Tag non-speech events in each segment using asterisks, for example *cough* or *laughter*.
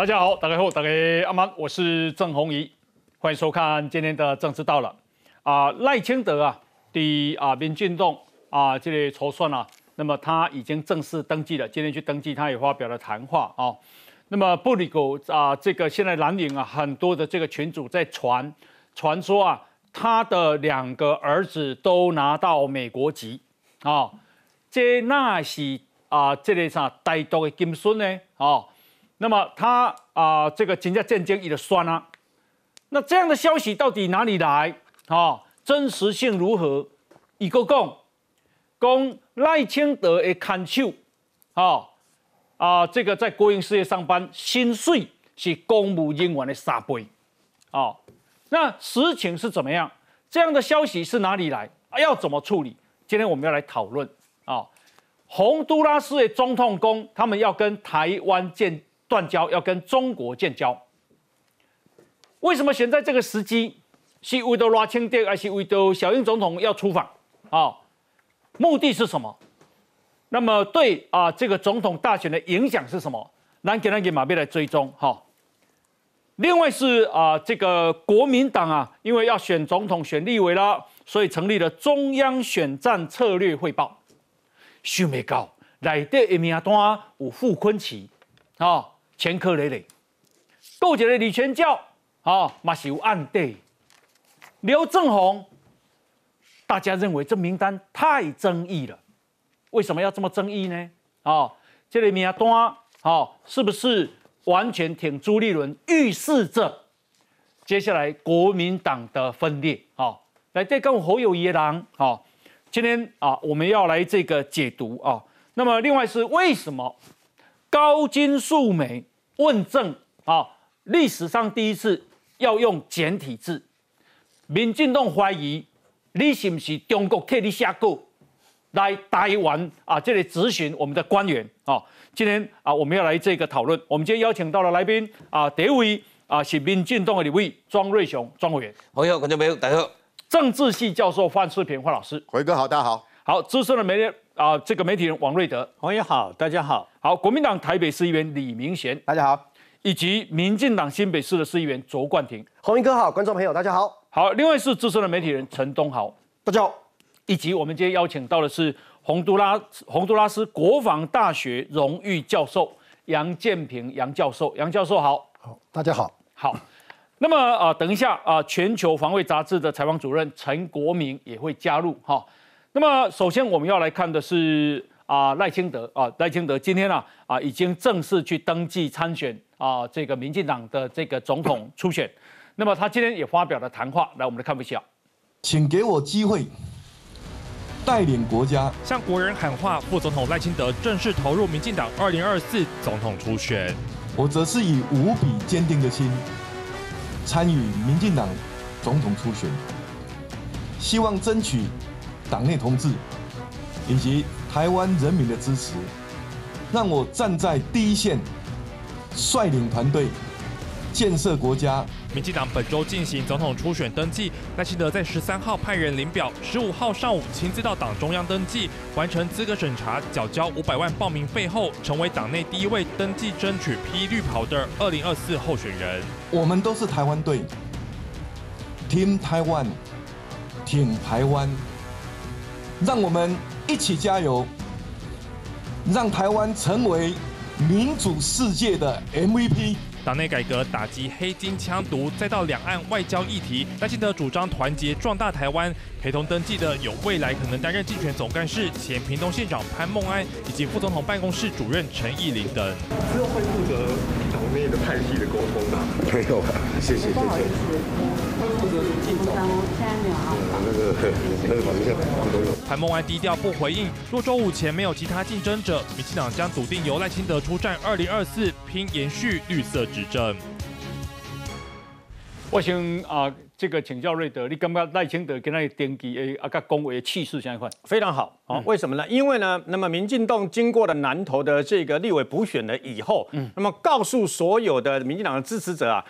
大家好，大家好，大家阿曼，我是郑宏仪，欢迎收看今天的政治到了。啊，赖清德啊，的啊民进党啊这里筹算啊，那么他已经正式登记了，今天去登记，他也发表了谈话啊。那么布里狗啊，这个现在蓝营啊，很多的这个群主在传传说啊，他的两个儿子都拿到美国籍啊，这那是啊，这里啥带刀的金孙呢？哦，那么他啊，这个人家战争也的酸啊，那这样的消息到底哪里来啊？真实性如何？一个讲讲赖清德的看守啊。啊，这个在国营事业上班，薪水是公务人员的三倍，哦，那实情是怎么样？这样的消息是哪里来？要怎么处理？今天我们要来讨论啊。洪都拉斯的总统公，他们要跟台湾建断交，要跟中国建交。为什么选在这个时机？是为了拉清电，还是为了小英总统要出访？啊，目的是什么？那么对啊，这个总统大选的影响是什么？来给那给马贝来追踪哈。另外是啊，这个国民党啊，因为要选总统、选立委了，所以成立了中央选战策略汇报。徐美高来的名单有傅昆奇啊，前科累累。勾结的李全教啊，嘛是有案底。刘正宏，大家认为这名单太争议了。为什么要这么争议呢？啊，这里面单，啊，是不是完全挺朱立伦，预示着接下来国民党的分裂？啊，来这跟侯友谊郎，啊，今天啊，我们要来这个解读啊。那么另外是为什么高金素梅问政啊？历史上第一次要用简体字，民进党怀疑你是不是中国替你下蛊？来台湾啊，这里咨询我们的官员啊。今天啊，我们要来这个讨论。我们今天邀请到了来宾啊，第一位啊是民进党的李位庄瑞雄庄委员。朋友，观众朋友大家好。政治系教授范世平范老师。辉哥好，大家好。好，资深的媒体啊，这个媒体人王瑞德。朋友好，大家好。好，国民党台北市议员李明贤。大家好。以及民进党新北市的市议员卓冠廷。洪一哥好，观众朋友大家好。好，另外是资深的媒体人陈东豪。大家好。以及我们今天邀请到的是洪都拉洪都拉斯国防大学荣誉教授杨建平杨教授，杨教授好，好，大家好，好。那么啊，等一下啊，全球防卫杂志的采访主任陈国明也会加入哈。那么首先我们要来看的是啊赖清德啊赖清德今天呢啊已经正式去登记参选啊这个民进党的这个总统 *coughs* 初选。那么他今天也发表了谈话，来我们来看一下，请给我机会。带领国家向国人喊话，副总统赖清德正式投入民进党二零二四总统初选。我则是以无比坚定的心参与民进党总统初选，希望争取党内同志以及台湾人民的支持，让我站在第一线，率领团队。建设国家。民进党本周进行总统初选登记，赖清德在十三号派人领表，十五号上午亲自到党中央登记，完成资格审查，缴交五百万报名费后，成为党内第一位登记争取披绿袍的二零二四候选人。我们都是台湾队，Team Taiwan，挺台湾，让我们一起加油，让台湾成为民主世界的 MVP。党内改革打击黑金枪毒，再到两岸外交议题，赖清德主张团结壮大台湾。陪同登记的有未来可能担任竞选总干事前屏东县长潘孟安，以及副总统办公室主任陈义林等。之后会负责内的派系的沟通吗？没有，谢谢谢谢。不好意思，负责进总。现在没有啊。那个那个保一下潘孟安低调不回应。若周五前没有其他竞争者，民进党将笃定由赖清德出战二零二四，拼延续绿色执政。我想啊，这个请教瑞德，你感觉赖清德跟他登记诶啊，个恭维的气势相关？非常好啊！为什么呢？因为呢，那么民进党经过了南投的这个立委补选了以后，嗯，那么告诉所有的民进党的支持者啊，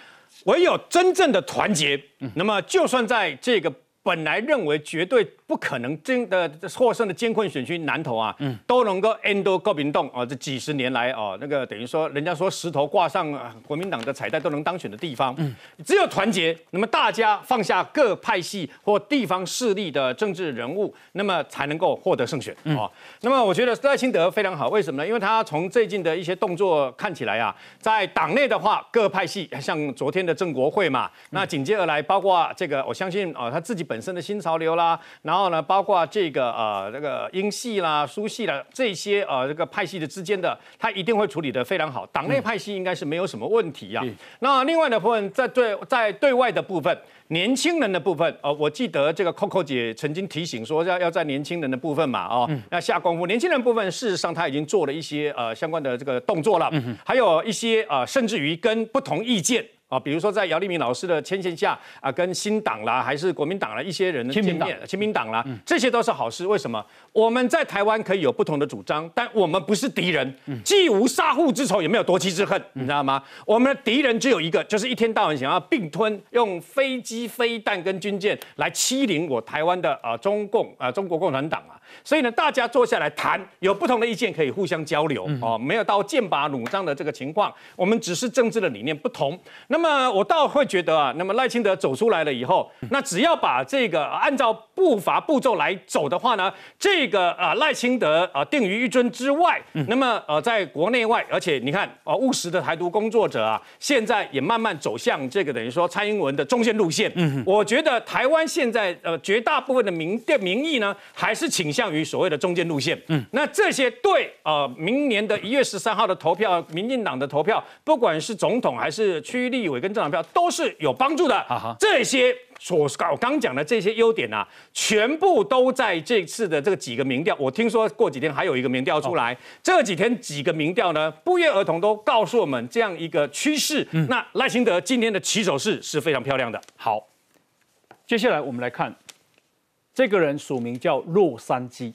唯有真正的团结，那么就算在这个本来认为绝对不可能真的获胜的艰困选区南投啊，嗯，都能够 end 国民党哦，这几十年来哦，那个等于说人家说石头挂上啊国民党的彩带都能当选的地方，嗯，只有团结，那么大家放下各派系或地方势力的政治人物，那么才能够获得胜选哦。那么我觉得赖清德非常好，为什么呢？因为他从最近的一些动作看起来啊，在党内的话，各派系像昨天的郑国会嘛，那紧接而来，包括这个，我相信啊，他自己本身的新潮流啦，然后呢，包括这个呃这个英系啦、苏系啦这些呃这个派系的之间的，他一定会处理得非常好。党内派系应该是没有什么问题呀。那另外的部分，在对在对外的部分。年轻人的部分，哦，我记得这个 Coco 姐曾经提醒说，要要在年轻人的部分嘛，哦，要下功夫。年轻人部分，事实上他已经做了一些呃相关的这个动作了，还有一些呃，甚至于跟不同意见。啊，比如说在姚立明老师的牵线下啊，跟新党啦，还是国民党啦一些人的见面，亲民党啦，这些都是好事。为什么？我们在台湾可以有不同的主张，但我们不是敌人，既无杀父之仇，也没有夺妻之恨，你知道吗？我们的敌人只有一个，就是一天到晚想要并吞，用飞机、飞弹跟军舰来欺凌我台湾的啊中共啊中国共产党啊。所以呢，大家坐下来谈，有不同的意见可以互相交流哦，没有到剑拔弩张的这个情况。我们只是政治的理念不同。那么我倒会觉得啊，那么赖清德走出来了以后，那只要把这个按照步伐步骤来走的话呢，这个啊赖清德啊定于一尊之外，那么呃在国内外，而且你看啊务实的台独工作者啊，现在也慢慢走向这个等于说蔡英文的中线路线。嗯，我觉得台湾现在呃绝大部分的民的民意呢，还是倾向。向于所谓的中间路线，嗯，那这些对呃明年的一月十三号的投票，民进党的投票，不管是总统还是区域立委跟政党票，都是有帮助的。这些所我刚讲的这些优点啊，全部都在这次的这个几个民调。我听说过几天还有一个民调出来，这几天几个民调呢，不约而同都告诉我们这样一个趋势。那赖清德今天的起手式是非常漂亮的。好，接下来我们来看。这个人署名叫洛杉矶。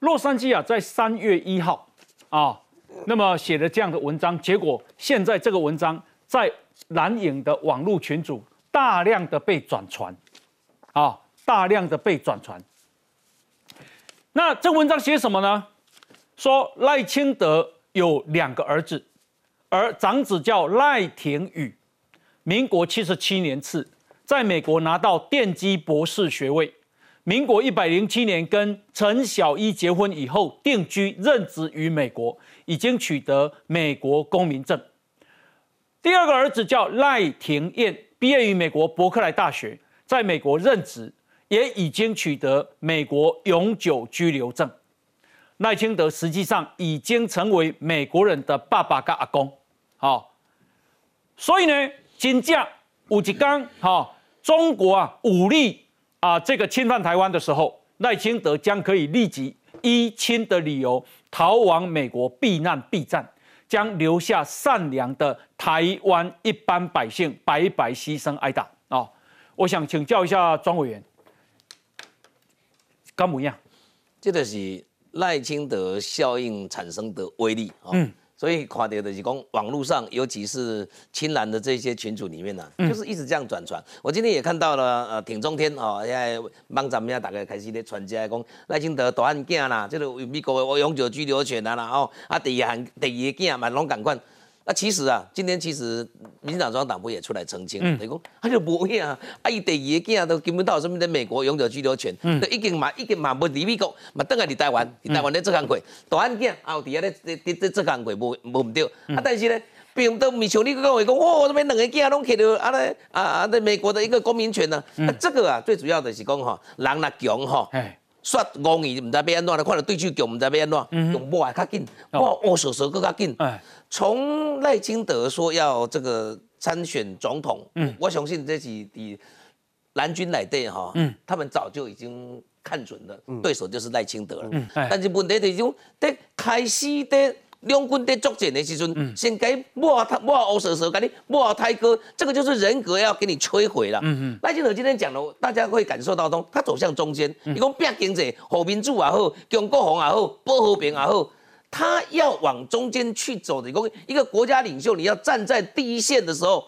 洛杉矶啊，在三月一号啊，那么写了这样的文章，结果现在这个文章在蓝影的网络群组大量的被转传，啊，大量的被转传。那这文章写什么呢？说赖清德有两个儿子，而长子叫赖廷宇，民国七十七年次。在美国拿到电机博士学位，民国一百零七年跟陈小一结婚以后定居任职于美国，已经取得美国公民证。第二个儿子叫赖廷燕，毕业于美国伯克莱大学，在美国任职，也已经取得美国永久居留证。赖清德实际上已经成为美国人的爸爸跟阿公，好，所以呢，金价五吉刚好。中国啊，武力啊，这个侵犯台湾的时候，赖清德将可以立即依亲的理由逃往美国避难避战，将留下善良的台湾一般百姓白白牺牲挨打啊！我想请教一下庄委员，干不一样？这个是赖清德效应产生的威力啊。嗯。所以垮掉的是讲网络上，尤其是青蓝的这些群组里面呢，就是一直这样转传。我今天也看到了，呃，挺中天哦，现在网站面大家开始咧传家讲赖清德大案件啦，这个美国的永久居留权啊啦，哦，啊第二项第二个件嘛拢共款。那其实啊，今天其实民进党中央党部也出来澄清，等于讲 *laughs* 他就不会啊，啊伊第二个囝都根本到什么在美国永久居留权，都已经嘛已经嘛不离美国，嘛等下伫台湾，伫台湾咧做工课，大案件啊有伫遐咧咧咧做工课无无唔对，啊但是咧并都唔像你讲话讲，哦，这边两个囝拢摕到啊咧啊啊在美国的一个公民权呢，啊这个啊最主要的是讲吼，人若强吼。说五年唔知要安怎，看到对手强唔知要安怎，用摸还较紧，摸握手手更较紧。从赖清德说要这个参选总统，我相信这是伫蓝军内底哈，他们早就已经看准了对手就是赖清德了。但是问题就是讲，在开始的。两军在作战的时阵，先给摸他摸欧蛇蛇，给你摸泰哥，这个就是人格要给你摧毁了。嗯嗯赖清德今天讲了，大家会感受到中，他走向中间。你讲变经济、和民主也好，中国红也好，保和平也好，他要往中间去走的。讲一个国家领袖，你要站在第一线的时候，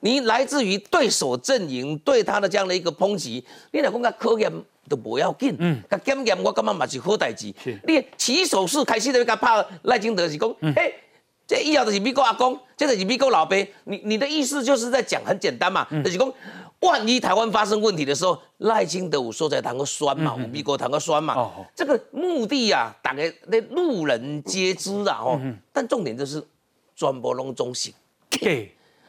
你来自于对手阵营对他的这样的一个抨击，你来讲甲考验都不要紧，嗯，甲检验我感觉嘛是好代志。你起手式开始就甲拍赖清德是讲，嘿，这以后就是美国阿公，这就是美国老爸，你你的意思就是在讲很简单嘛，就是讲。万一台湾发生问题的时候，赖清德有说在谈个酸嘛，有美国谈个酸嘛，这个目的呀，大概那路人皆知啊，哦，但重点就是全部拢中性。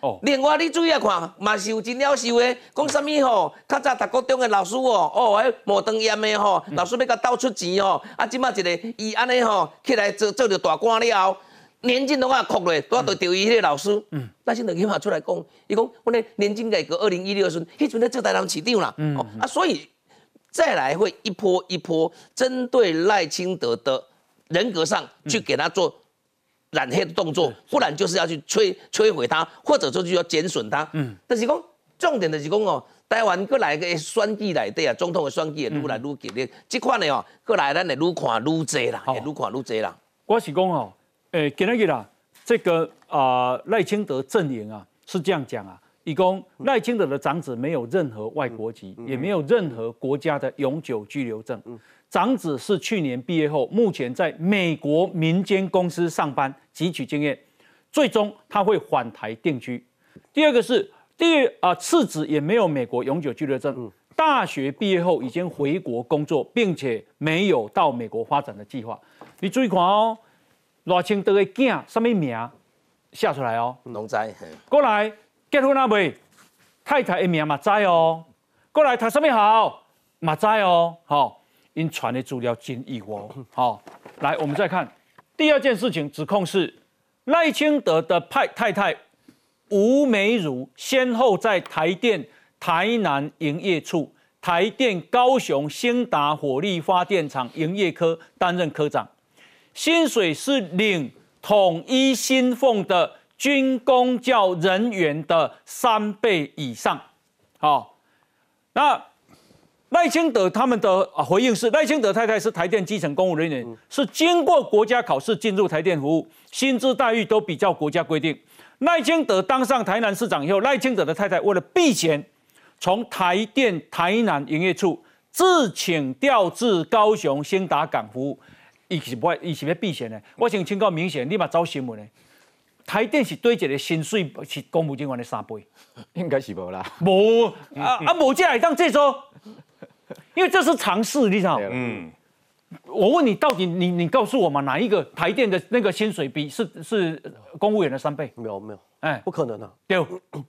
哦，另外你注意看，嘛是有真了受的，讲什么吼？较早读高中的老师哦，哦，迄无当严的吼，老师要甲倒出钱吼，啊，即马一个伊安尼吼起来做做着大官了后，年金拢啊哭咧，都要对调伊迄个老师。嗯，那现在起嘛出来讲，伊讲我咧年金改革二零一六时，迄阵咧做台南市长啦。嗯，啊，所以再来会一波一波针对赖清德的人格上去给他做。染黑的动作，不然就是要去摧摧毁它，或者说就要减损它。嗯，但是讲重点的是讲哦，台湾过来个选举来对啊，总统的选举也愈来愈激烈，这款的哦，过来咱会愈看愈多啦，也愈看愈多啦。我是讲哦，诶，今日啦，这个啊赖清德阵营啊是这样讲啊，以讲赖清德的长子没有任何外国籍，也没有任何国家的永久居留证。长子是去年毕业后，目前在美国民间公司上班，汲取经验，最终他会返台定居。第二个是第二啊，次子也没有美国永久居留证，大学毕业后已经回国工作，并且没有到美国发展的计划。你注意看哦，偌清德的囝什么名写出来哦？龙仔，过来结婚了未？太太的名嘛知哦。过来他什么好？嘛知哦，好。因传的资料真意哦，好，来，我们再看第二件事情，指控是赖清德的派太太吴美如先后在台电台南营业处、台电高雄兴达火力发电厂营业科担任科长，薪水是领统一薪俸的军公教人员的三倍以上，好，那。赖清德他们的回应是：赖清德太太是台电基层公务人员，是经过国家考试进入台电服务，薪资待遇都比较国家规定。赖清德当上台南市长以后，赖清德的太太为了避嫌，从台电台南营业处自请调至高雄兴达港服务。伊是不，伊是要避嫌的。我想请告明显，立马找新闻的。台电是对一个薪水是公务人员的三倍，应该是无啦。无啊啊，无这来当这说。*laughs* 因为这是常识，你知道？嗯，我问你，到底你你告诉我嘛，哪一个台电的那个薪水比是是公务员的三倍？没有没有，哎，不可能啊！对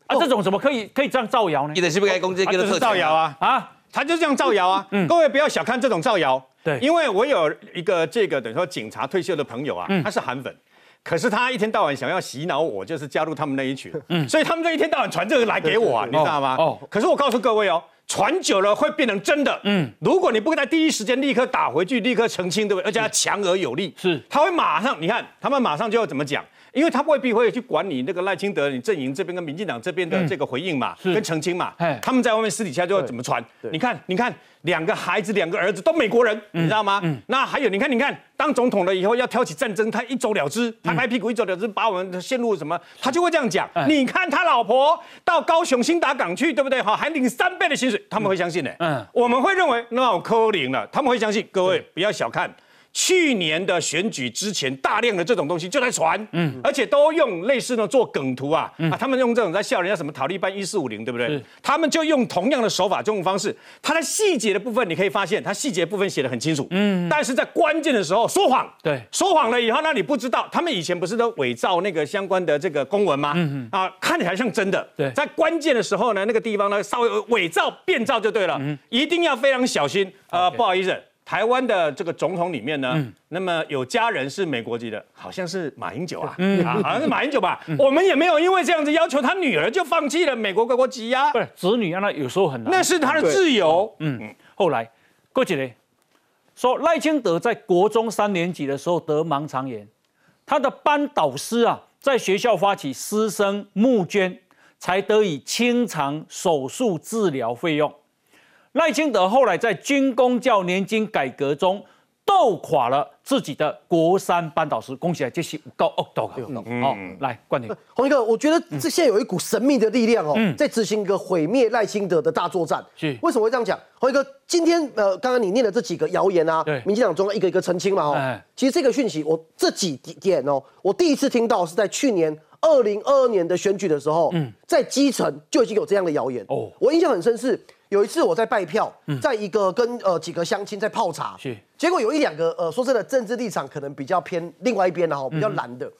啊，这种怎么可以可以这样造谣呢？你的是不是该攻击？就是造谣啊！啊，他就这样造谣啊！各位不要小看这种造谣，对，因为我有一个这个等于说警察退休的朋友啊，他是韩粉，可是他一天到晚想要洗脑我，就是加入他们那一群，嗯，所以他们就一天到晚传这个来给我啊，你知道吗？哦，可是我告诉各位哦。传久了会变成真的。嗯，如果你不在第一时间立刻打回去，立刻澄清，对不对？而且要强而有力，是，他会马上，你看，他们马上就要怎么讲？因为他未必会去管你那个赖清德，你阵营这边跟民进党这边的这个回应嘛，跟澄清嘛。他们在外面私底下就要怎么传？你看，你看，两个孩子，两个儿子都美国人，你知道吗？那还有，你看，你看，当总统了以后要挑起战争，他一走了之，拍拍屁股一走了之，把我们陷入什么？他就会这样讲。你看他老婆到高雄新达港去，对不对？哈，还领三倍的薪水，他们会相信呢。嗯，我们会认为那我扣零了，他们会相信。各位不要小看。去年的选举之前，大量的这种东西就在传，嗯，而且都用类似呢做梗图啊，啊，他们用这种在笑人家什么塔利班一四五零，对不对？他们就用同样的手法，这种方式，它的细节的部分你可以发现，它细节部分写的很清楚，嗯，但是在关键的时候说谎，对，说谎了以后，那你不知道，他们以前不是都伪造那个相关的这个公文吗？嗯啊，看起来像真的，对，在关键的时候呢，那个地方呢稍微伪造变造就对了，嗯，一定要非常小心，呃，不好意思。台湾的这个总统里面呢，那么有家人是美国籍的，好像是马英九啊，啊，好像是马英九吧。我们也没有因为这样子要求他女儿就放弃了美国国籍呀。不是子女让他有时候很难，那是他的自由。嗯，后来过几年说赖清德在国中三年级的时候得盲肠炎，他的班导师啊在学校发起师生募捐，才得以清偿手术治疗费用。赖清德后来在军工教年金改革中斗垮了自己的国三班导师，恭喜啊，这是高恶毒啊！好，来冠廷，洪一哥，我觉得这现在有一股神秘的力量哦，在执行一个毁灭赖清德的大作战。是。为什么会这样讲？洪一哥，今天呃，刚刚你念的这几个谣言啊，对。民进党中央一个一个澄清嘛，哦。哎，其实这个讯息我这几点哦，我第一次听到是在去年二零二二年的选举的时候，在基层就已经有这样的谣言。哦哦，我印象很深是。有一次我在拜票，在一个跟呃几个乡亲在泡茶，是。结果有一两个呃说真的政治立场可能比较偏另外一边的哈，比较蓝的，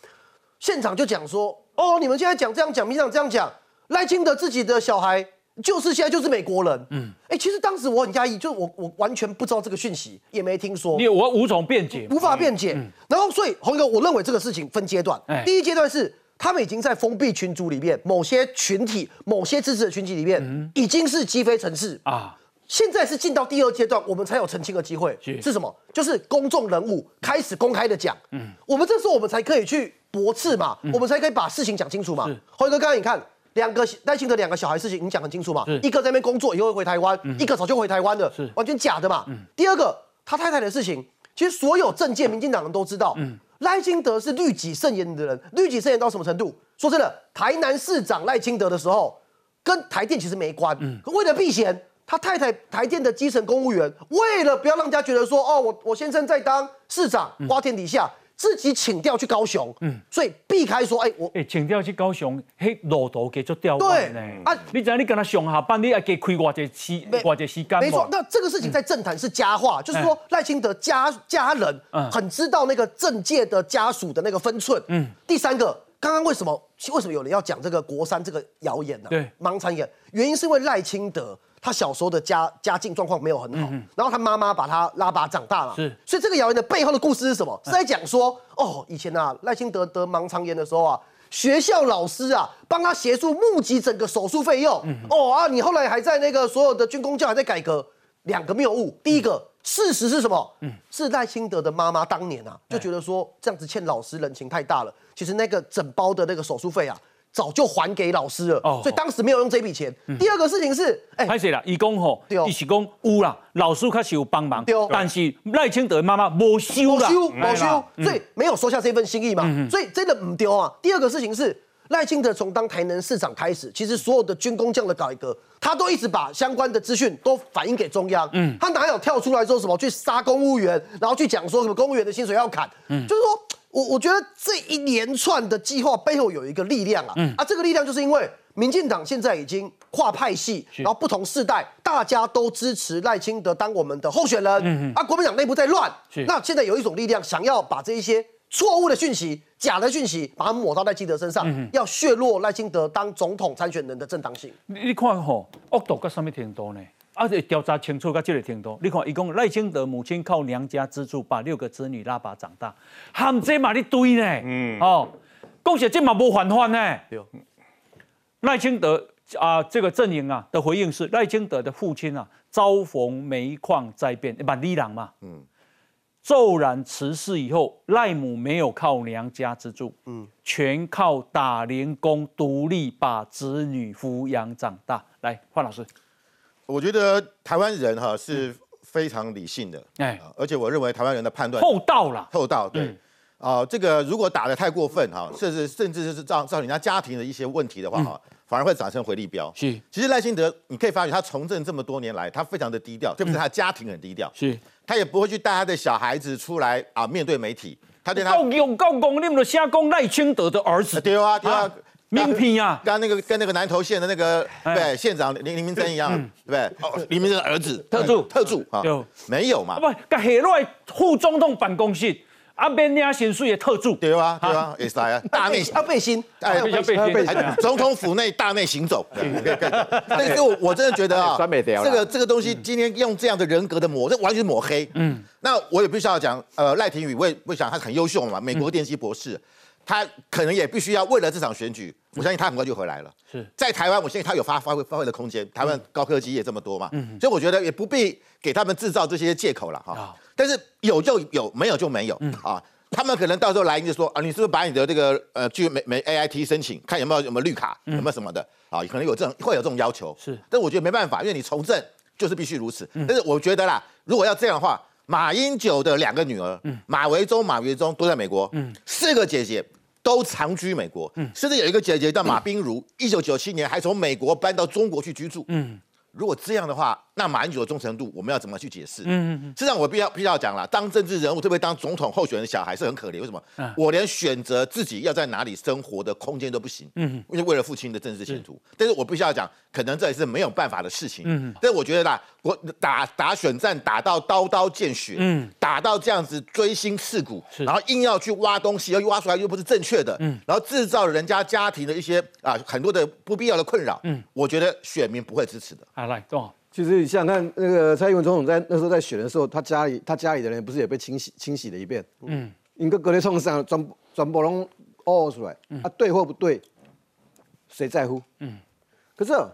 现场就讲说，哦，你们现在讲这样讲，民进党这样讲，赖清德自己的小孩就是现在就是美国人，嗯，哎，其实当时我很压抑，就我我完全不知道这个讯息，也没听说，你我无从辩解，无法辩解。然后，所以洪哥，我认为这个事情分阶段。哎。第一阶段是他们已经在封闭群组里面，某些群体、某些支持的群体里面，已经是鸡飞城市。啊，现在是进到第二阶段，我们才有澄清的机会。是是什么？就是公众人物开始公开的讲，嗯，我们这时候我们才可以去驳斥嘛，我们才可以把事情讲清楚嘛辉。哥，刚刚你看。两个赖清德两个小孩事情，你讲很清楚嘛？一个在那边工作，以后会回台湾；一个早就回台湾了是，完全假的嘛。第二个，他太太的事情，其实所有政界民进党人都知道，赖清德是律己慎言的人，律己慎言到什么程度？说真的，台南市长赖清德的时候，跟台电其实没关，可为了避嫌，他太太台电的基层公务员，为了不要让人家觉得说，哦，我我先生在当市长，瓜天底下，自己请调去高雄，嗯。所以避开说，哎，我哎，请调去高雄，嘿路途给做调对弯呢。啊。你知道你跟他上下班，你还给开偌济时没偌济时间没错，那这个事情在政坛是佳话，就是说赖清德家家人嗯。很知道那个政界的家属的那个分寸。嗯，第三个，刚刚为什么为什么有人要讲这个国三这个谣言呢？对。盲传言，原因是因为赖清德他小时候的家家境状况没有很好，然后他妈妈把他拉拔长大嘛，嗯是所以这个谣言的背后的故事是什么？是在讲说，哦，以前啊赖清德得盲肠炎的时候啊。学校老师啊，帮他协助募集整个手术费用。嗯哦啊，你后来还在那个所有的军工教还在改革，两个谬误。第一个，事实是什么？嗯是赖清德的妈妈当年啊，就觉得说这样子欠老师人情太大了。其实那个整包的那个手术费啊，早就还给老师了，哦所以当时没有用这笔钱。第二个事情是，哎、歹势啦，伊讲吼对哦，伊是讲有啦，老师确实有帮忙对哦，但是赖清德的妈妈无收啦，没修哎没修啦，所以没有收下这份心意嘛，所以真的唔丢啊。第二个事情是赖清德从当台南市长开始，其实所有的军工匠的改革，他都一直把相关的资讯都反映给中央，嗯，他哪有跳出来说什么去杀公务员，然后去讲说什么公务员的薪水要砍，嗯，就是说我我觉得这一连串的计划背后有一个力量啊，啊，这个力量就是因为。民进党现在已经跨派系，然后不同世代，大家都支持赖清德当我们的候选人。啊，国民党内部在乱，那现在有一种力量想要把这一些错误的讯息、假的讯息，把它抹到赖清德身上，要削弱赖清德当总统参选人的正当性。你你看吼，恶毒到什么程度呢？而且调查清楚到这个程度，你看，伊讲赖清德母亲靠娘家资助把六个子女拉拔长大，含这嘛你堆呢？嗯，哦，讲实这嘛无反反呢。对赖清德啊，这个阵营啊的回应是，赖清德的父亲啊遭逢煤矿灾变，万里人嘛，嗯，骤然辞世以后，赖母没有靠娘家资助，嗯，全靠打零工独立把子女抚养长大。来，范老师，我觉得台湾人哈是非常理性的，哎。哎，而且我认为台湾人的判断厚道啦，厚道，对，啊、这个如果打得太过分哈，甚至甚至是造造成人家家庭的一些问题的话哈，反而会产生回力标。是。其实赖清德，你可以发觉他从政这么多年来，他非常的低调，特别是？他家庭很低调，是，他也不会去带他的小孩子出来啊面对媒体，他对他够用够公，你们瞎讲赖清德的儿子，对啊对啊。啊，名片啊，跟那个跟那个南投县的那个哎对县长林林明珍一样，对不对？哦，林明珍的儿子。特助。特助啊有，没有嘛。啊？不，甲下落来副总统办公室，啊免领薪水也特助，对啊对啊，也是啊，大内要背心，哎要背心还总统府内大内行走，*laughs* 但是我我真的觉得啊，这个这个东西今天用这样的人格的抹，这完全抹黑。嗯，那我也必须要讲，呃，赖廷宇，我也不想他很优秀嘛，美国电机博士，他可能也必须要为了这场选举，我相信他很快就回来了。是在台湾，我相信他有发发挥发挥的空间。台湾高科技也这么多嘛，所以我觉得也不必给他们制造这些借口了哈啊。但是有就有，没有就没有啊。他们可能到时候来就说啊，你是不是把你的这个呃去美美 AIT 申请，看有没有有没有绿卡，有没有什么的啊？可能有这种会有这种要求。是但我觉得没办法，因为你从政就是必须如此。但是我觉得啦，如果要这样的话，马英九的两个女儿，马维忠、马维忠都在美国，四个姐姐都长居美国，甚至有一个姐姐叫马冰如，一九九七年还从美国搬到中国去居住。如果这样的话，那马英九的忠诚度我们要怎么去解释？嗯嗯嗯。实际上我必要必须要讲了，当政治人物，特别当总统候选人的小孩是很可怜。为什么？我连选择自己要在哪里生活的空间都不行。嗯因为为了父亲的政治前途，但是我必须要讲，可能这也是没有办法的事情。嗯但是我觉得啦，我打打选战打到刀刀见血，嗯，打到这样子锥心刺骨，然后硬要去挖东西，又挖出来又不是正确的，嗯，然后制造人家家庭的一些啊很多的不必要的困扰，嗯，我觉得选民不会支持的。啊，来，正好。其实你想想看，那个蔡英文总统在那时候在选的时候，他家里他家里的人不是也被清洗清洗了一遍？嗯，你个隔离创伤，全全部拢哦出来，啊，对或不对，谁在乎？嗯，可是啊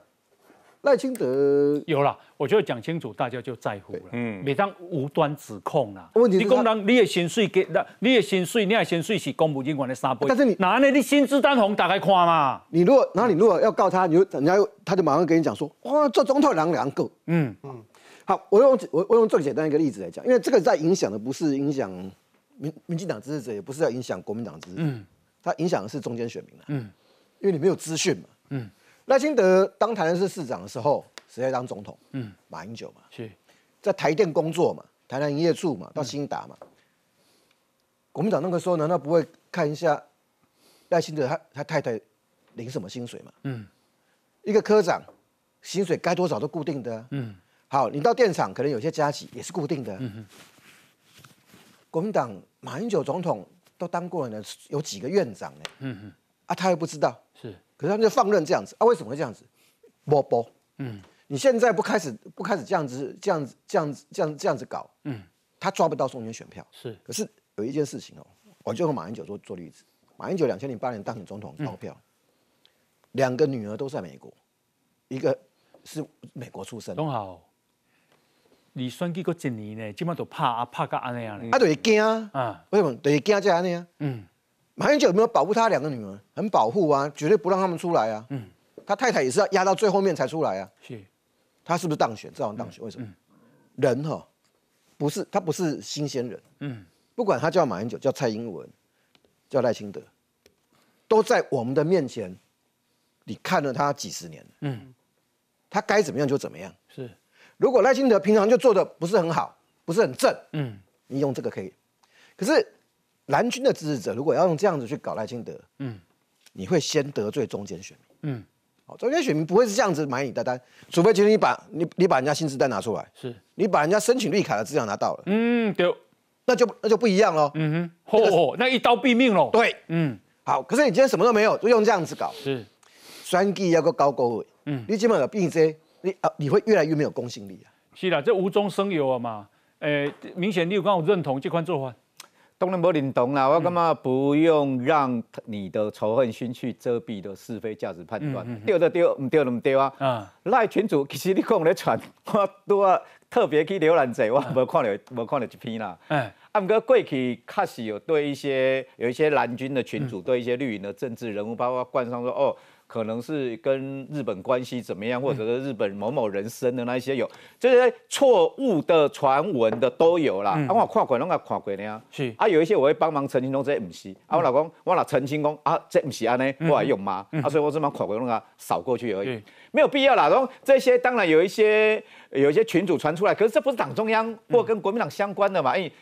赖清德有了，我觉得讲清楚，大家就在乎了。嗯，每当无端指控啦，问题是你讲人，你的薪水给，那你的薪水，你的薪水是公务人员的三倍，但是你拿呢？你薪资单红打开看嘛。你如果，然后你如果要告他，你就人家又他就马上跟你讲说，哇，这总统两两个。嗯，好，我用我我用最简单一个例子来讲，因为这个在影响的不是影响民民进党支持者，也不是在影响国民党支持者，嗯它影响的是中间选民啊。嗯因为你没有资讯嘛。嗯赖清德当台南市市长的时候，谁在当总统？嗯，马英九嘛，是，在台电工作嘛，台南营业处嘛，到新达嘛。国民党那个时候难道不会看一下赖清德他他太太领什么薪水嘛？嗯一个科长薪水该多少都固定的啊、嗯好，你到电厂可能有些加急也是固定的。嗯国民党马英九总统都当过了呢，有几个院长呢？嗯嗯，啊，他又不知道，是，可是他们就放任这样子啊？为什么会这样子？波波，嗯你现在不开始不开始这样子这样子这样子这样这样子搞，嗯他抓不到中间选票。是，可是有一件事情哦，我就用马英九做做例子。马英九两千零八年当选总统高票，两个女儿都在美国，一个是美国出生，董好，你选举过一年呢，基本都怕啊拍到安那样呢。啊就会惊啊，啊，为什么？就会惊这样呢？嗯马英九有没有保护他两个女儿？很保护啊，绝对不让他们出来啊。嗯，他太太也是要压到最后面才出来啊。是，他是不是当选？这样当选。为什么？人哈，不是他不是新鲜人。嗯不管他叫马英九、叫蔡英文、叫赖清德，都在我们的面前，你看了他几十年了，嗯他该怎么样就怎么样。是，如果赖清德平常就做的不是很好，不是很正，嗯你用这个可以。可是蓝军的支持者如果要用这样子去搞赖清德，嗯。你会先得罪中间选民。嗯。好，中间选民不会是这样子买你的单，除非今天你把你你把人家薪资单拿出来，是，你把人家申请绿卡的资料拿到了，嗯对，那就那就不一样喽。嗯哼，嚯，那一刀毙命喽。对，嗯。好，可是你今天什么都没有，就用这样子搞，是，选举要个高高位，嗯。嗯，你基本上并这，你啊你会越来越没有公信力啊。是啦，这无中生有啊嘛。诶，明显你有刚我认同这款做法。当然不认同啦，我感觉不用让你的仇恨心去遮蔽的是非价值判断，对就对，唔对就唔对啊。啊，赖群主其实你讲咧传，我拄啊特别去浏览者，我无看到无看到一篇啦。哎，啊，毋过过去确实有对一些有一些蓝军的群主，对一些绿营的政治人物，包括冠上说哦，可能是跟日本关系怎么样，或者是日本某某人生的那一些有，这些错误的传闻的都有啦。啊，我看过，拢甲看过呢。是啊，有一些我会帮忙澄清，说这不是。啊，我老公，我老澄清讲啊，这不是安尼，我还用吗？啊，所以我这么看过，拢甲扫过去而已对，没有必要啦。然后这些当然有一些有一些群主传出来，可是这不是党中央或跟国民党相关的嘛？因为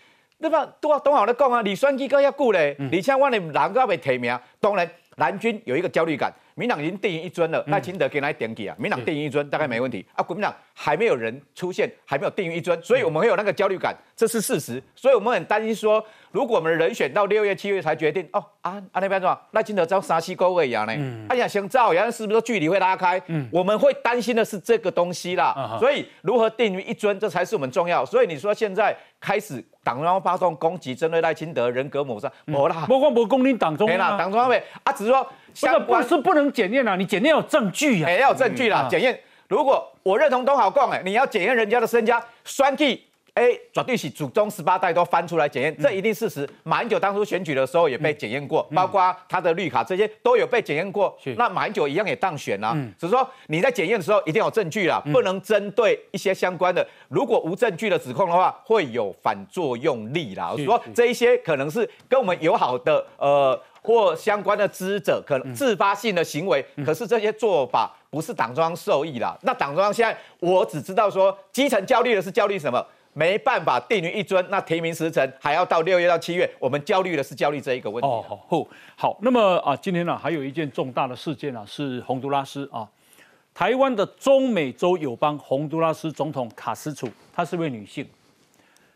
对吧？都董好咧讲啊，你选举搁遐久咧，而且我的人搁未提名，当然蓝军有一个焦虑感，民党已经定赢一尊了，赖清德给他点给啊，民党定赢一尊大概没问题。啊，国民党还没有人出现，还没有定赢一尊，所以我们会有那个焦虑感，这是事实，所以我们很担心说，如果我们的人选到六月、七月才决定，哦啊啊那边说赖清德招沙西高位一样呢，哎呀想造谣是不是距离会拉开？嗯。我们会担心的是这个东西啦，所以如何定于一尊，这才是我们重要。所以你说现在开始党中央发动攻击，针对赖清德人格抹杀，没啦，不光不公领党中没啦，党中央会啊，只是说相关是不能检验啊，你检验有证据啊哎，。要有证据啦，啊检验。如果我认同东好讲，哎，你要检验人家的身家，选举，哎，绝对是祖宗十八代都翻出来检验，这一定事实。马英九当初选举的时候也被检验过，包括他的绿卡这些都有被检验过。那马英九一样也当选啊，只是说你在检验的时候一定有证据啦，不能针对一些相关的。如果无证据的指控的话，会有反作用力啦。我说这一些可能是跟我们友好的呃或相关的知者，可能自发性的行为，可是这些做法不是党中央受益啦。那党中央现在我只知道说，基层焦虑的是焦虑什么？没办法定于一尊，那提名时程还要到六月到七月，我们焦虑的是焦虑这一个问题。哦，好，好，那么啊，今天呢还有一件重大的事件呢，是洪都拉斯啊，台湾的中美洲友邦洪都拉斯总统卡斯楚，她是位女性，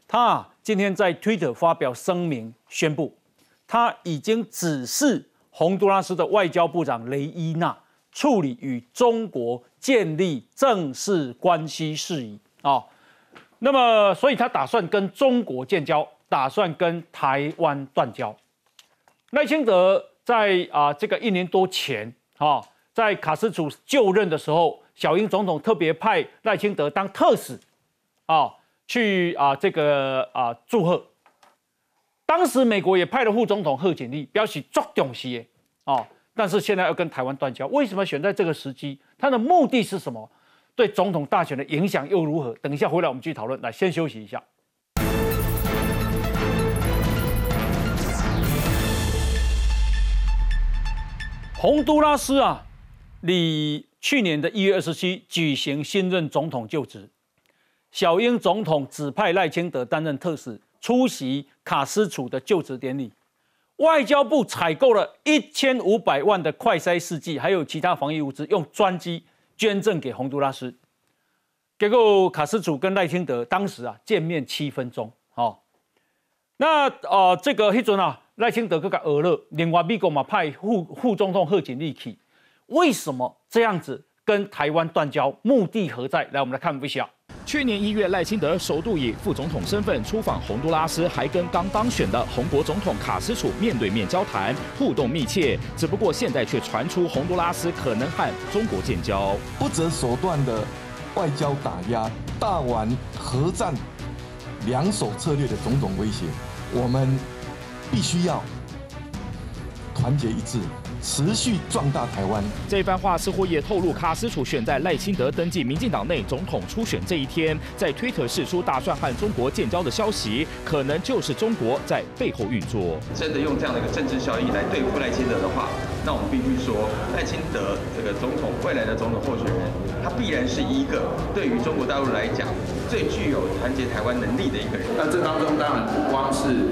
她啊今天在推特发表声明，宣布他已经指示洪都拉斯的外交部长雷伊娜处理与中国建立正式关系事宜啊。那么，所以他打算跟中国建交，打算跟台湾断交。赖清德在啊这个一年多前，啊，在卡斯楚就任的时候，小英总统特别派赖清德当特使，啊，去啊这个啊祝贺。当时美国也派了副总统贺锦丽，表示作重视啊，但是现在要跟台湾断交，为什么选在这个时机？他的目的是什么？对总统大选的影响又如何？等一下回来我们继续讨论。来，先休息一下。洪都拉斯啊，你去年的一月二十七举行新任总统就职，小英总统指派赖清德担任特使出席卡斯楚的就职典礼，外交部采购了一千五百万的快筛试剂，还有其他防疫物资，用专机。捐赠给洪都拉斯，结果卡斯楚跟赖清德当时啊见面七分钟，哦，那呃这个迄阵啊赖清德更加恶乐，另外美国嘛派副副总统贺锦丽去，为什么这样子跟台湾断交？目的何在？来，我们来看一下。去年一月，赖清德首度以副总统身份出访洪都拉斯，还跟刚当选的洪国总统卡斯楚面对面交谈，互动密切。只不过现在却传出洪都拉斯可能和中国建交，不择手段的外交打压，大玩核战两手策略的种种威胁，我们必须要团结一致。持续壮大台湾。这番话似乎也透露，卡斯楚选在赖清德登记民进党内总统初选这一天，在推特释出打算和中国建交的消息，可能就是中国在背后运作。真的用这样的一个政治效益来对付赖清德的话，那我们必须说，赖清德这个总统未来的总统候选人，他必然是一个对于中国大陆来讲最具有团结台湾能力的一个人。那这当中当然不光是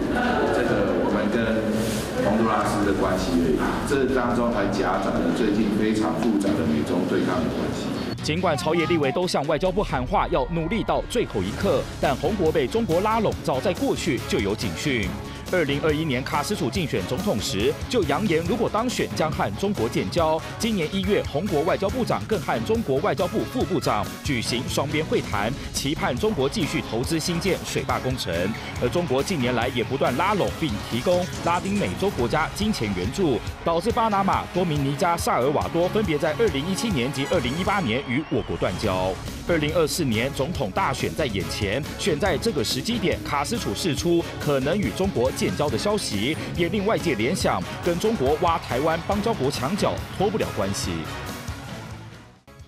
这个我们跟。洪都拉斯的关系而已，这当中还夹杂了最近非常复杂的美中对抗的关系。尽管朝野立委都向外交部喊话，要努力到最后一刻，但洪国被中国拉拢，早在过去就有警讯。二零二一年卡斯楚竞选总统时，就扬言如果当选将和中国建交。今年一月，洪国外交部长更和中国外交部副部长举行双边会谈，期盼中国继续投资新建水坝工程。而中国近年来也不断拉拢并提供拉丁美洲国家金钱援助，导致巴拿马、多米尼加、萨尔瓦多分别在二零一七年及二零一八年与我国断交。二零二四年总统大选在眼前，选在这个时机点，卡斯楚释出可能与中国建交的消息，也令外界联想跟中国挖台湾邦交国墙角脱不了关系。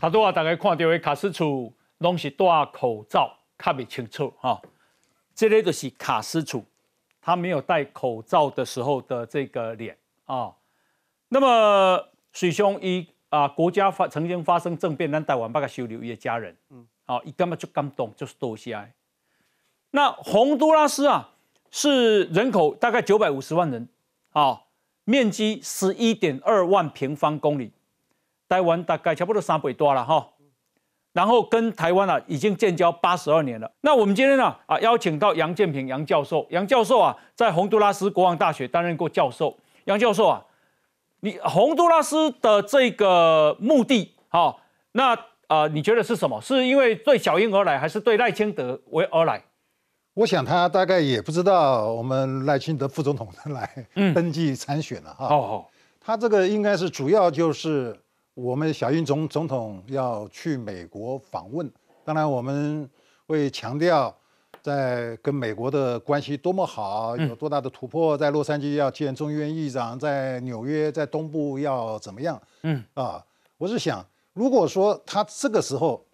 他都话大家看到的卡斯楚拢是戴口罩，看不清楚哈。这类就是卡斯楚，他没有戴口罩的时候的这个脸啊。那么水兄一。啊，国家发曾经发生政变，咱台湾把他收留伊的家人，嗯，啊，伊根本就感动，就是多谢。那洪都拉斯啊，是人口大概九百五十万人，啊，面积十一点二万平方公里，台湾大概差不多三倍多了哈。然后跟台湾啊已经建交八十二年了。那我们今天呢啊邀请到杨建平杨教授，杨教授啊在洪都拉斯国王大学担任过教授，杨教授啊。你洪都拉斯的这个目的，好，那啊，你觉得是什么？是因为对小英而来，还是对赖清德为而来？我想他大概也不知道我们赖清德副总统来 *laughs* 登记参选了哈。哦他这个应该是主要就是我们小英总总统要去美国访问，当然我们会强调在跟美国的关系多么好，有多大的突破，在洛杉矶要见众议院议长，在纽约在东部要怎么样？嗯。啊，我是想，如果说他这个时候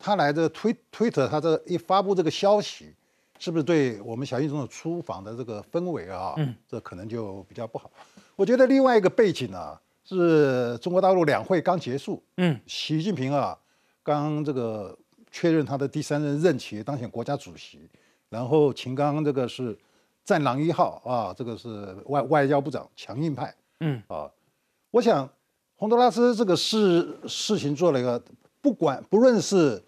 他来的推推特，他这一发布这个消息，是不是对我们小英总统出访的这个氛围啊？嗯，这可能就比较不好。我觉得另外一个背景呢，是中国大陆两会刚结束，嗯，习近平啊刚这个。确认他的第三任任期当选国家主席，然后秦刚这个是战狼一号啊，这个是外外交部长，强硬派，嗯啊，我想洪都拉斯这个事事情做了一个，不管不论是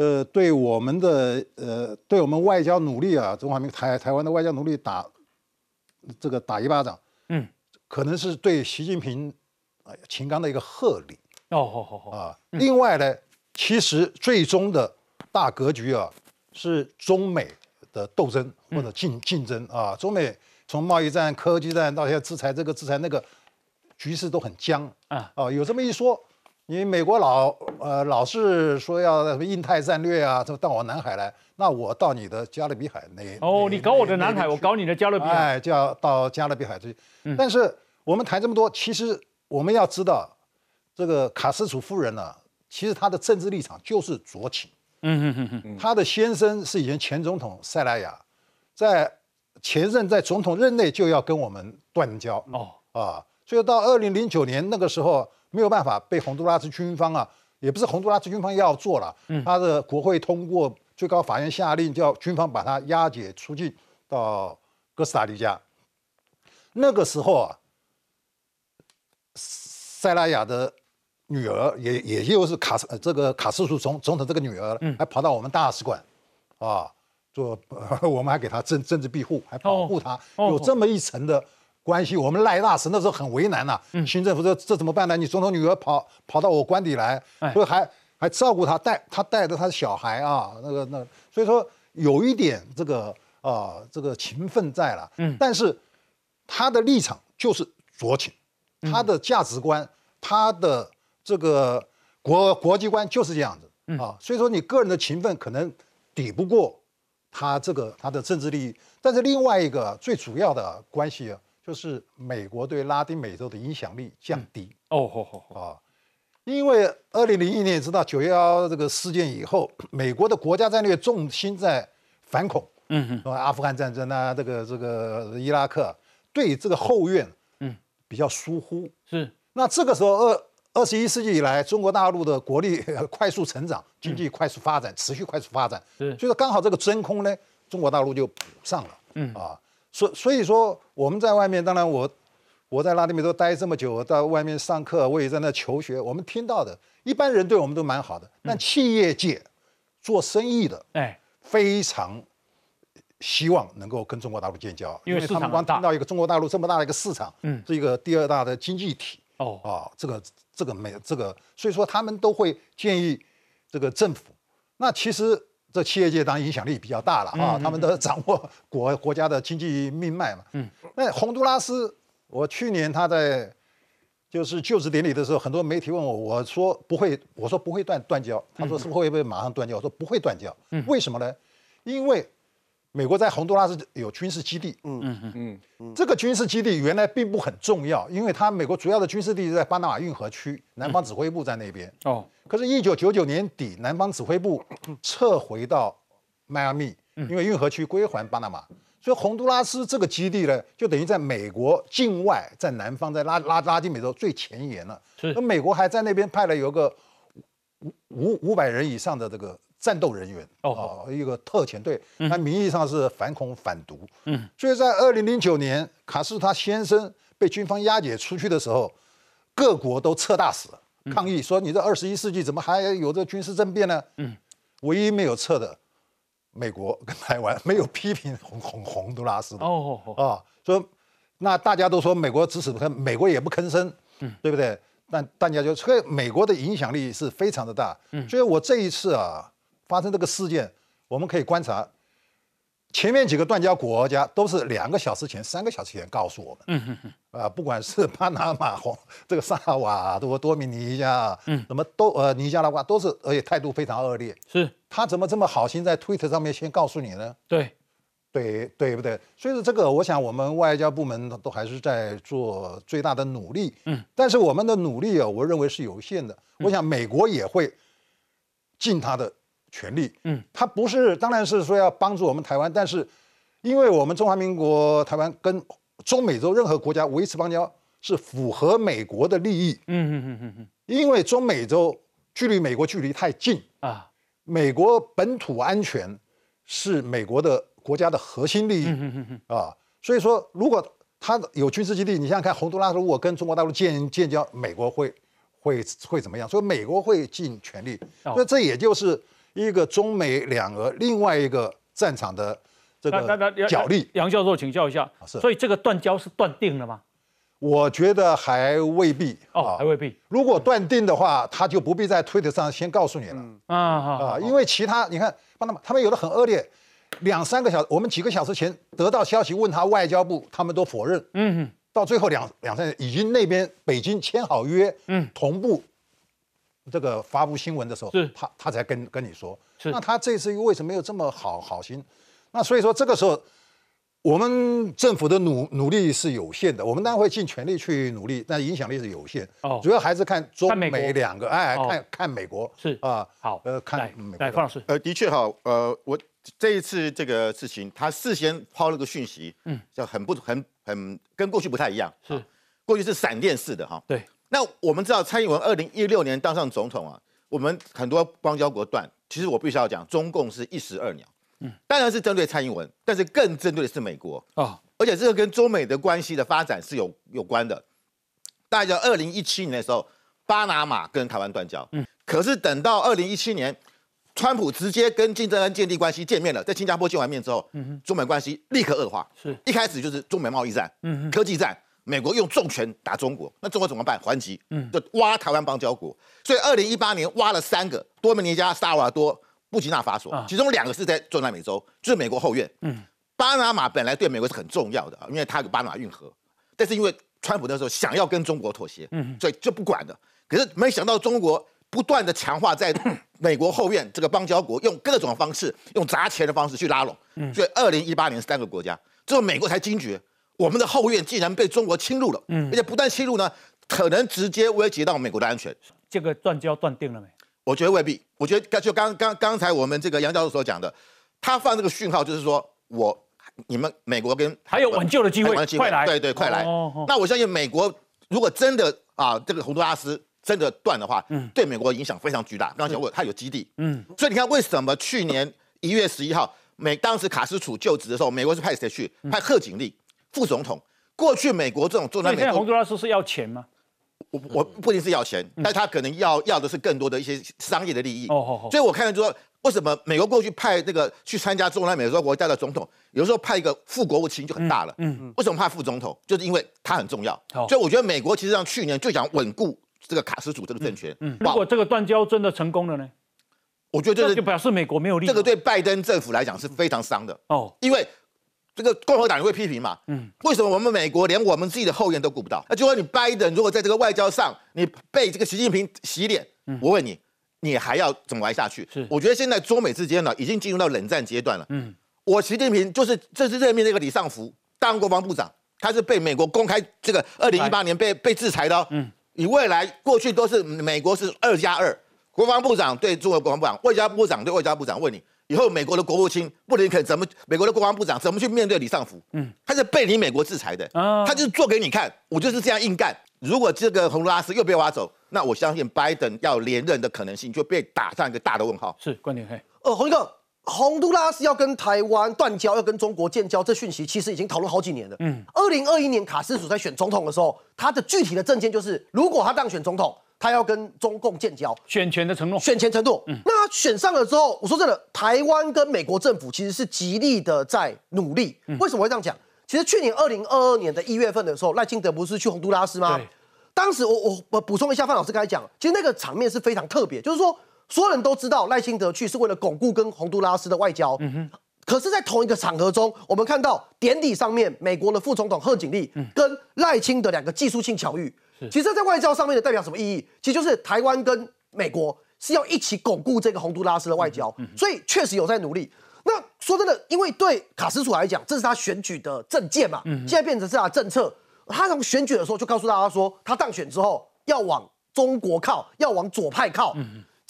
呃对我们的呃对我们外交努力啊，中华民台台湾的外交努力打这个打一巴掌，嗯，可能是对习近平啊秦刚的一个贺礼，哦，好好好啊，另外呢。其实最终的大格局啊，是中美的斗争或者竞竞争啊。中美从贸易战、科技战到现在制裁这个制裁那个，局势都很僵啊。哦，有这么一说，你美国老呃老是说要什么印太战略啊，这到我南海来，那我到你的加勒比海那哦，你搞我的南海，我搞你的加勒比海，哎，就要到加勒比海去。但是我们谈这么多，其实我们要知道，这个卡斯楚夫人呢。其实她的政治立场就是左倾，嗯嗯嗯嗯，她的先生是以前前总统塞拉雅，在前任在总统任内就要跟我们断交。哦。啊，所以到二零零九年那个时候没有办法被洪都拉斯军方啊，也不是洪都拉斯军方要做了，他的国会通过最高法院下令叫军方把他押解出境到哥斯达黎加，那个时候啊，塞拉雅的。女儿也也就是卡斯这个卡斯楚总总统这个女儿，还跑到我们大使馆，啊，做 *laughs* 我们还给他政政治庇护，还保护他，有这么一层的关系。我们赖大使那时候很为难呐，新政府说这怎么办呢？你总统女儿跑跑到我官邸来，所以还还照顾她，带她带着她的小孩啊，那个那，所以说有一点这个啊这个情分在了。嗯，但是他的立场就是酌情，他的价值观，他的。这个国国际观就是这样子啊，所以说你个人的情分可能抵不过他这个他的政治利益，但是另外一个最主要的关系啊，就是美国对拉丁美洲的影响力降低哦，好好啊，因为二零零一年知道九幺幺这个事件以后，美国的国家战略重心在反恐，嗯哼，阿富汗战争啊，这个这个伊拉克对这个后院嗯比较疏忽是，那这个时候二。二十一世纪以来，中国大陆的国力 *laughs* 快速成长，经济快速发展，持续快速发展。所以说刚好这个真空呢，中国大陆就补上了。嗯啊，所所以说我们在外面，当然我我在拉丁美洲待这么久，我到外面上课，我也在那求学。我们听到的一般人对我们都蛮好的，但企业界做生意的，哎，非常希望能够跟中国大陆建交，因为他们光听到一个中国大陆这么大的一个市场，嗯，是一个第二大的经济体。哦啊，这个这个没这个，所以说他们都会建议这个政府。那其实这企业界当然影响力比较大了啊，他们都掌握国国家的经济命脉嘛。嗯，那洪都拉斯，我去年他在就是就职典礼的时候，很多媒体问我，我说不会，我说不会断断交。他说是不会不会马上断交？我说不会断交。嗯，为什么呢？因为。美国在洪都拉斯有军事基地，嗯嗯嗯，这个军事基地原来并不很重要，因为它美国主要的军事地是在巴拿马运河区，南方指挥部在那边。哦，可是，一九九九年底，南方指挥部撤回到迈阿密，因为运河区归还巴拿马，所以洪都拉斯这个基地呢，就等于在美国境外，在南方，在拉拉拉丁美洲最前沿了。那美国还在那边派了有个五五五百人以上的这个。战斗人员哦，一个特遣队，那名义上是反恐反毒，嗯，所以在二零零九年卡斯他先生被军方押解出去的时候，各国都撤大使抗议说：“你这二十一世纪怎么还有这军事政变呢？”嗯，唯一没有撤的美国跟台湾 *laughs* 没有批评洪洪洪都拉斯的。哦哦，说那大家都说美国支持他，美国也不吭声，嗯，对不对？但大家就所以美国的影响力是非常的大，嗯，所以我这一次啊。发生这个事件，我们可以观察，前面几个断交国家都是两个小时前、三个小时前告诉我们，嗯哼哼，啊，不管是巴拿马、红这个萨瓦多、多米尼加，嗯，什么都呃尼加拉瓜都是，而且态度非常恶劣。是他怎么这么好心在推特上面先告诉你呢？对，对对不对？所以说这个，我想我们外交部门都还是在做最大的努力。嗯，但是我们的努力啊，我认为是有限的。我想美国也会尽他的全力。嗯，他不是，当然是说要帮助我们台湾，但是因为我们中华民国台湾跟中美洲任何国家维持邦交是符合美国的利益。嗯嗯嗯嗯嗯，因为中美洲距离美国距离太近啊，美国本土安全是美国的国家的核心利益。啊，所以说如果他有军事基地，你想想看，洪都拉斯如果跟中国大陆建建交，美国会会会怎么样？所以美国会尽全力，哦所以这也就是一个中美两俄另外一个战场的这个角力。杨教授请教一下，是所以这个断交是断定了吗？我觉得还未必哦，还未必。如果断定的话，他就不必在推特上先告诉你了。啊啊啊，因为其他你看，帮他们他们有的很恶劣，两三个小时，我们几个小时前得到消息，问他外交部，他们都否认。嗯，到最后两两三已经那边北京签好约，嗯，同步这个发布新闻的时候，是他他才跟跟你说。是那他这次又为什么没有这么好好心？那所以说这个时候。我们政府的努努力是有限的，我们当然会尽全力去努力，但影响力是有限。哦主要还是看中美两个，哎，哦看看美国是啊，好，呃，看来美国来，方老师，呃，的确哈，呃，我这一次这个事情，他事先抛了个讯息，嗯，就很不很很跟过去不太一样，是啊过去是闪电式的哈。对。那我们知道蔡英文二零一六年当上总统啊，我们很多邦交国断，其实我必须要讲，中共是一石二鸟，嗯，当然是针对蔡英文，但是更针对的是美国啊，而且这个跟中美的关系的发展是有有关的。大家知道，二零一七年的时候，巴拿马跟台湾断交，嗯，可是等到二零一七年，川普直接跟金正恩建立关系，见面了，在新加坡见完面之后，嗯，中美关系立刻恶化。是一开始就是中美贸易战，嗯科技战，美国用重拳打中国，那中国怎么办？还击，嗯就挖台湾邦交国。所以二零一八年挖了三个：多米尼加、萨尔瓦多、布吉纳法索啊，其中两个是在中南美洲，就是美国后院。嗯，巴拿马本来对美国是很重要的啊，因为它有巴拿马运河，但是因为川普那时候想要跟中国妥协，嗯所以就不管了。可是没想到中国不断的强化在 *coughs* 美国后院这个邦交国，用各种方式，用砸钱的方式去拉拢。嗯所以二零一八年三个国家，最后美国才惊觉，我们的后院竟然被中国侵入了，嗯而且不但侵入呢，可能直接危及到美国的安全。这个断交断定了没？我觉得未必，我觉得就刚刚刚才我们这个杨教授所讲的，他放这个讯号就是说我你们美国跟还有挽救的机会快来对对，快来。那我相信美国如果真的啊这个洪都拉斯真的断的话，嗯对美国影响非常巨大。刚刚讲过，它有基地，嗯，所以你看为什么去年 *laughs* 一月十一号美当时卡斯楚就职的时候，美国是派谁去？派贺锦丽副总统。过去美国这种中所以现在洪都拉斯是要钱吗？我我不一定是要钱，但他可能要要的是更多的一些商业的利益。哦哦哦所以我看到说，为什么美国过去派这个去参加中南美洲国家的总统，有时候派一个副国务卿就很大了。嗯嗯为什么派副总统？就是因为他很重要。好所以我觉得美国其实上去年就想稳固这个卡斯楚这个政权。嗯，如果这个断交真的成功了呢？我觉得这是那就表示美国没有利。这个对拜登政府来讲是非常伤的。哦，因为这个共和党也会批评嘛，嗯，为什么我们美国连我们自己的后院都顾不到？那就说你拜登如果在这个外交上你被这个习近平洗脸，我问你，你还要怎么玩下去？是我觉得现在中美之间呢已经进入到冷战阶段了。嗯，我习近平就是这次任命这个李尚福当国防部长，他是被美国公开这个二零一八年被被制裁的、哦。嗯，你未来过去都是美国是二加二，国防部长对中国国防部长，外交部长对外交部长，问你以后美国的国务卿布林肯怎么，美国的国防部长怎么去面对李尚福？嗯，他是被你美国制裁的，啊他就是做给你看，我就是这样硬干。如果这个洪都拉斯又被挖走，那我相信拜登要连任的可能性就被打上一个大的问号。是观点嘿，哦，洪一哥，洪都拉斯要跟台湾断交，要跟中国建交，这讯息其实已经讨论好几年了。嗯，二零二一年卡斯楚在选总统的时候，他的具体的政见就是，如果他当选总统，他要跟中共建交，选前的承诺，选前承诺。那他选上了之后，我说真的，台湾跟美国政府其实是极力的在努力。为什么会这样讲？其实去年二零二二年的一月份的时候，赖清德不是去洪都拉斯吗？对当时我我我补充一下，范老师刚才讲，其实那个场面是非常特别，就是说所有人都知道赖清德去是为了巩固跟洪都拉斯的外交。嗯哼，可是，在同一个场合中，我们看到典礼上面，美国的副总统贺锦丽跟赖清德两个技术性巧遇。其实，在外交上面的代表什么意义？其实就是台湾跟美国是要一起巩固这个洪都拉斯的外交，所以确实有在努力。那说真的，因为对卡斯楚来讲，这是他选举的政见嘛，现在变成是他的政策。他从选举的时候就告诉大家说，他当选之后要往中国靠，要往左派靠，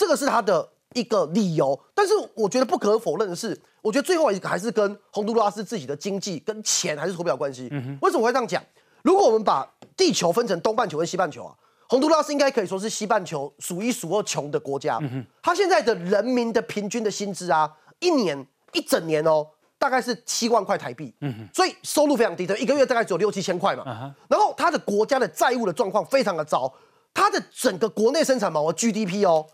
这个是他的一个理由。但是我觉得不可否认的是，我觉得最后一个还是跟洪都拉斯自己的经济跟钱还是脱不了关系。为什么会这样讲？如果我们把地球分成东半球跟西半球啊，洪都拉斯应该可以说是西半球数一数二穷的国家。嗯他现在的人民的平均的薪资啊，一年一整年哦，大概是七万块台币。所以收入非常低的，一个月大概只有六七千块嘛。然后他的国家的债务的状况非常的糟，他的整个国内生产毛额 GDP 哦，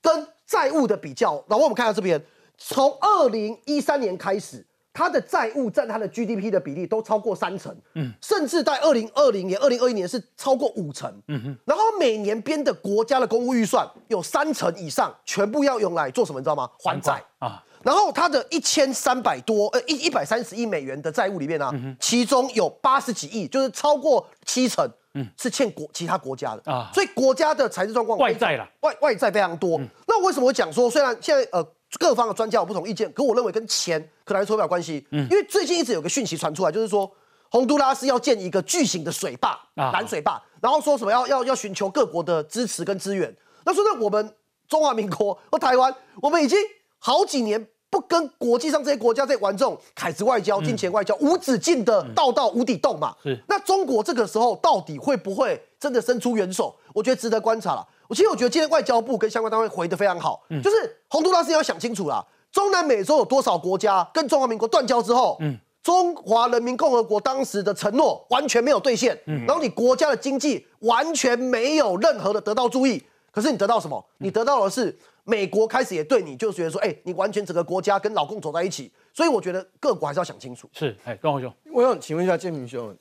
跟债务的比较，然后我们看到这边，从二零一三年开始。它的债务占它的 GDP 的比例都超过三成，嗯，甚至在二零二零年、二零二一年是超过五成，嗯哼。然后每年编的国家的公务预算有三成以上全部要用来做什么？你知道吗？还债啊。然后它的一千三百多呃一一百三十亿美元的债务里面呢，其中有八十几亿，就是超过七成，嗯，是欠国其他国家的啊。所以国家的财政状况外债了，外外债非常多。那为什么我讲说，虽然现在呃。各方的专家有不同意见，可我认为跟钱可能脱不了关系。嗯，因为最近一直有个讯息传出来，就是说洪都拉斯要建一个巨型的水坝，拦水坝，然后说什么要要要寻求各国的支持跟支援。那说那我们中华民国和台湾，我们已经好几年不跟国际上这些国家在玩这种凯子外交、金钱外交，无止境的道道无底洞嘛。是。那中国这个时候到底会不会真的伸出援手？我觉得值得观察了。我其实我觉得今天外交部跟相关单位回的非常好，就是洪都拉斯要想清楚啦，中南美洲有多少国家跟中华民国断交之后，嗯，中华人民共和国当时的承诺完全没有兑现，嗯，然后你国家的经济完全没有任何的得到注意，可是你得到什么？你得到的是美国开始也对你就觉得说，哎，你完全整个国家跟老共走在一起，所以我觉得各国还是要想清楚。是，哎，段宏兄，我想请问一下建明兄，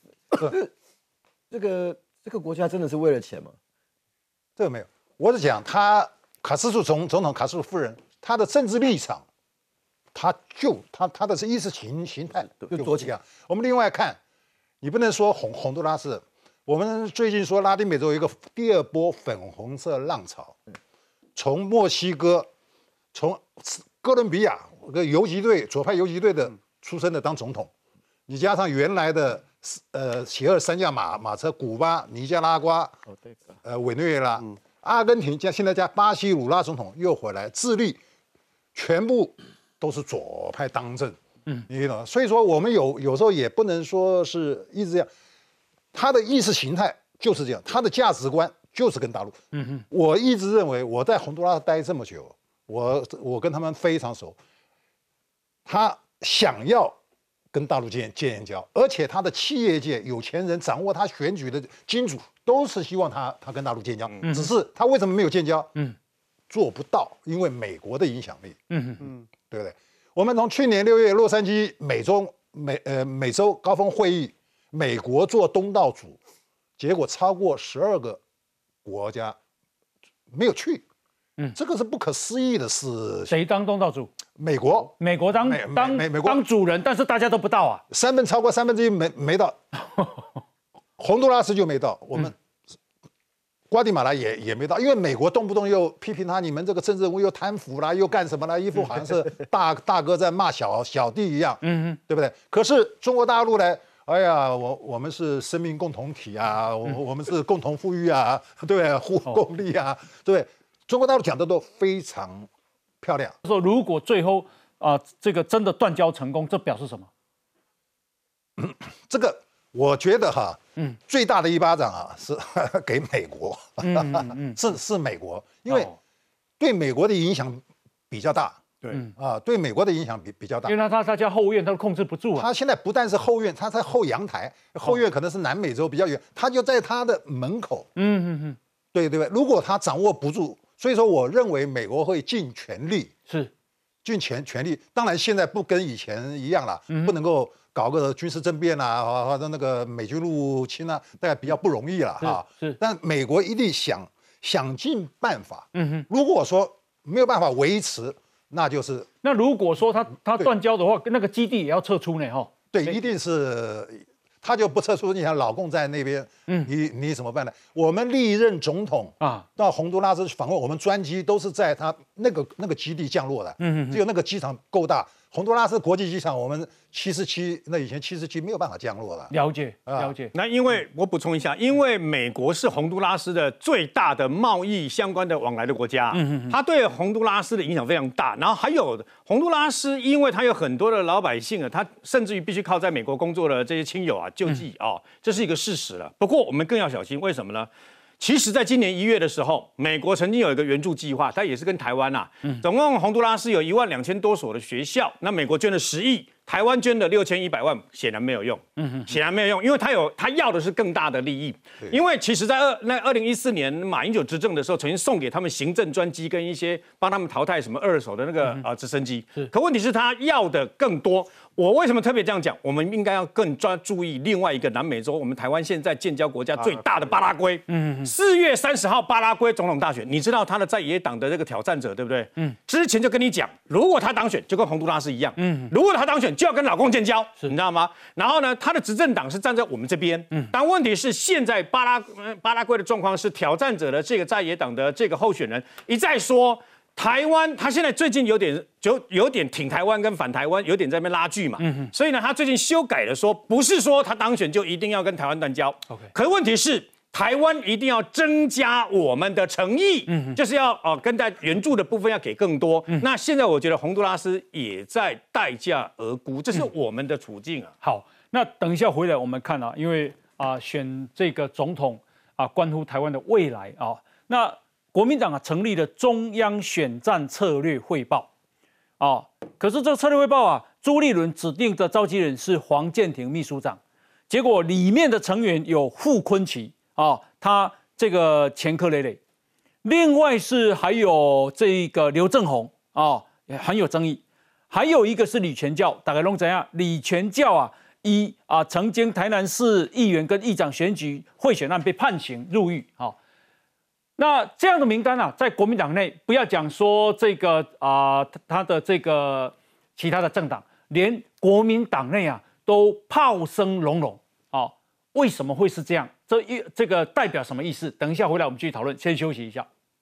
这个这个国家真的是为了钱吗？这个没有。我是讲他卡斯楚总总统卡斯楚夫人，他的政治立场，他就他他的是意识形形态就多这样。我们另外看，你不能说洪洪都拉斯，我们最近说拉丁美洲有一个第二波粉红色浪潮，从墨西哥，从哥伦比亚个游击队左派游击队的出身的当总统，你加上原来的呃邪恶三驾马马车，古巴、尼加拉瓜，呃委内瑞拉。阿根廷加现在加巴西鲁拉总统又回来，智利全部都是左派当政，嗯，你懂所以说我们有有时候也不能说是一直这样，他的意识形态就是这样，他的价值观就是跟大陆。嗯哼，我一直认为我在洪都拉斯待这么久，我我跟他们非常熟，他想要。跟大陆建建交，而且他的企业界有钱人掌握他选举的金主，都是希望他他跟大陆建交。嗯只是他为什么没有建交？嗯，做不到，因为美国的影响力。嗯嗯，对不对？我们从去年六月洛杉矶美中美呃美洲高峰会议，美国做东道主，结果超过十二个国家没有去。嗯，这个是不可思议的事。谁当东道主？美国。美国当当美美国当主人，但是大家都不到啊。三分超过三分之一没没到，*laughs* 洪都拉斯就没到。我们瓜地马拉也也没到，因为美国动不动又批评他，你们这个政治人物又贪腐啦，又干什么啦？一副好像是大 *laughs* 大哥在骂小小弟一样。嗯嗯，对不对？可是中国大陆呢？哎呀，我我们是生命共同体啊，我我们是共同富裕啊，*laughs* 对，互共利啊，对。中国大陆讲的都非常漂亮。说如果最后啊，这个真的断交成功，这表示什么？*coughs* 这个我觉得哈，嗯，最大的一巴掌啊，是 *laughs* 给美国，*laughs* 是是美国，因为对美国的影响比较大。对，啊，对美国的影响比比较大。因为他他他家后院他都控制不住啊。他现在不但是后院，他在后阳台，后院可能是南美洲比较远，他就在他的门口。嗯嗯嗯，对对对，如果他掌握不住。所以说，我认为美国会尽全力，是尽全全力。当然，现在不跟以前一样了，不能够搞个军事政变啊，或者那个美军入侵啊，大概比较不容易了哈。是，但美国一定想想尽办法。嗯哼，如果说没有办法维持那就是那如果说他他断交的话，那个基地也要撤出呢，哈。对，一定是他就不撤出。你想老共在那边，嗯，你你怎么办呢？我们历任总统啊，到洪都拉斯访问，我们专机都是在他那个那个基地降落的，嗯，只有那个机场够大。洪都拉斯国际机场，我们七十七，那以前七十七没有办法降落了。了解，了解。那因为我补充一下，因为美国是洪都拉斯的最大的贸易相关的往来的国家，嗯嗯，它对洪都拉斯的影响非常大。然后还有洪都拉斯，因为它有很多的老百姓啊，他甚至于必须靠在美国工作的这些亲友啊救济啊，这是一个事实了。不过我们更要小心，为什么呢？其实，在今年一月的时候，美国曾经有一个援助计划，它也是跟台湾呐，总共洪都拉斯有一万两千多所的学校，那美国捐了十亿。台湾捐了六千一百万显然没有用，嗯，显然没有用，因为他有他要的是更大的利益。因为其实，在二那二零一四年马英九执政的时候，曾经送给他们行政专机跟一些帮他们淘汰什么二手的那个啊直升机。可问题是，他要的更多。我为什么特别这样讲？我们应该要更专注意另外一个南美洲，我们台湾现在建交国家最大的巴拉圭。嗯，四月三十号巴拉圭总统大选，你知道他的在野党的这个挑战者对不对？嗯，之前就跟你讲，如果他当选，就跟洪都拉斯一样。嗯，如果他当选。就要跟老公建交，你知道吗？然后呢，他的执政党是站在我们这边。嗯，但问题是现在巴拉巴拉圭的状况是挑战者的这个在野党的这个候选人一再说台湾，他现在最近有点就有点挺台湾跟反台湾，有点在那边拉锯嘛。嗯所以呢，他最近修改了说，不是说他当选就一定要跟台湾断交。OK，可是问题是。台湾一定要增加我们的诚意，嗯，就是要哦，跟在援助的部分要给更多。那现在我觉得洪都拉斯也在待价而沽，这是我们的处境啊。好，那等一下回来我们看啊，因为啊选这个总统啊，关乎台湾的未来啊。那国民党啊成立了中央选战策略汇报啊，可是这个策略汇报啊，朱立伦指定的召集人是黄建庭秘书长，结果里面的成员有傅昆奇。啊，他这个前科累累，另外是还有这个刘正宏啊，也很有争议。还有一个是李全教，大概弄怎样？李全教啊，一啊，曾经台南市议员跟议长选举贿选案被判刑入狱。啊。那这样的名单啊，在国民党内，不要讲说这个啊，他的这个其他的政党，连国民党内啊，都炮声隆隆。啊，为什么会是这样？这一这个代表什么意思？等一下回来我们继续讨论。先休息一下。